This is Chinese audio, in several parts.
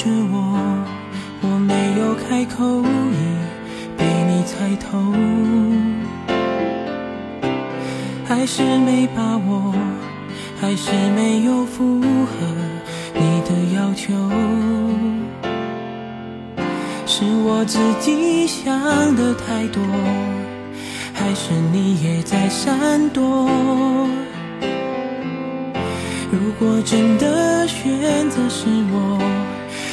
着我，我没有开口，已被你猜透。还是没把握，还是没有符合你的要求，是我自己想的太多，还是你也在闪躲？如果真的选择是我。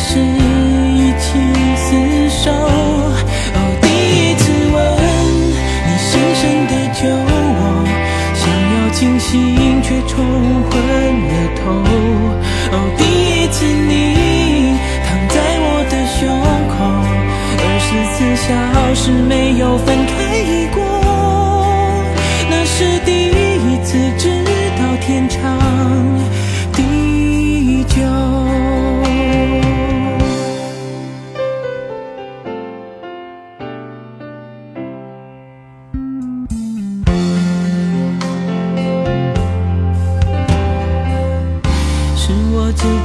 是一起厮守。哦，第一次吻你深深的酒窝，想要清醒却冲昏了头。哦，第一次你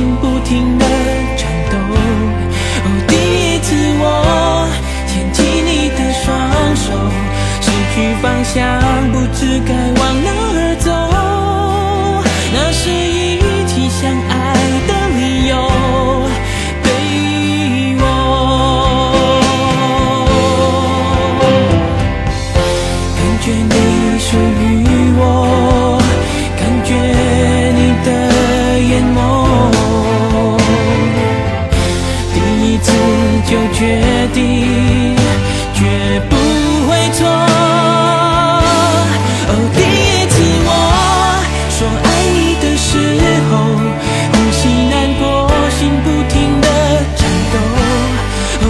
心不停的颤抖。哦，第一次我牵起你的双手，失去方向，不知该往哪儿走。那是一起相爱的理由，对我。感觉你属于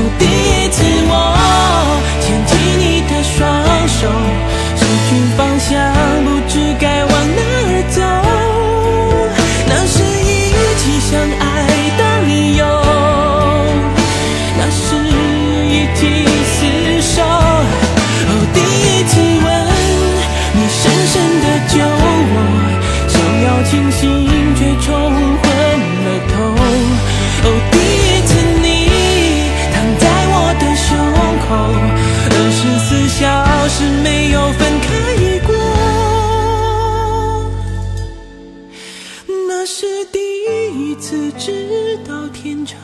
哦，第消失没有分开过。那是第一次知道天长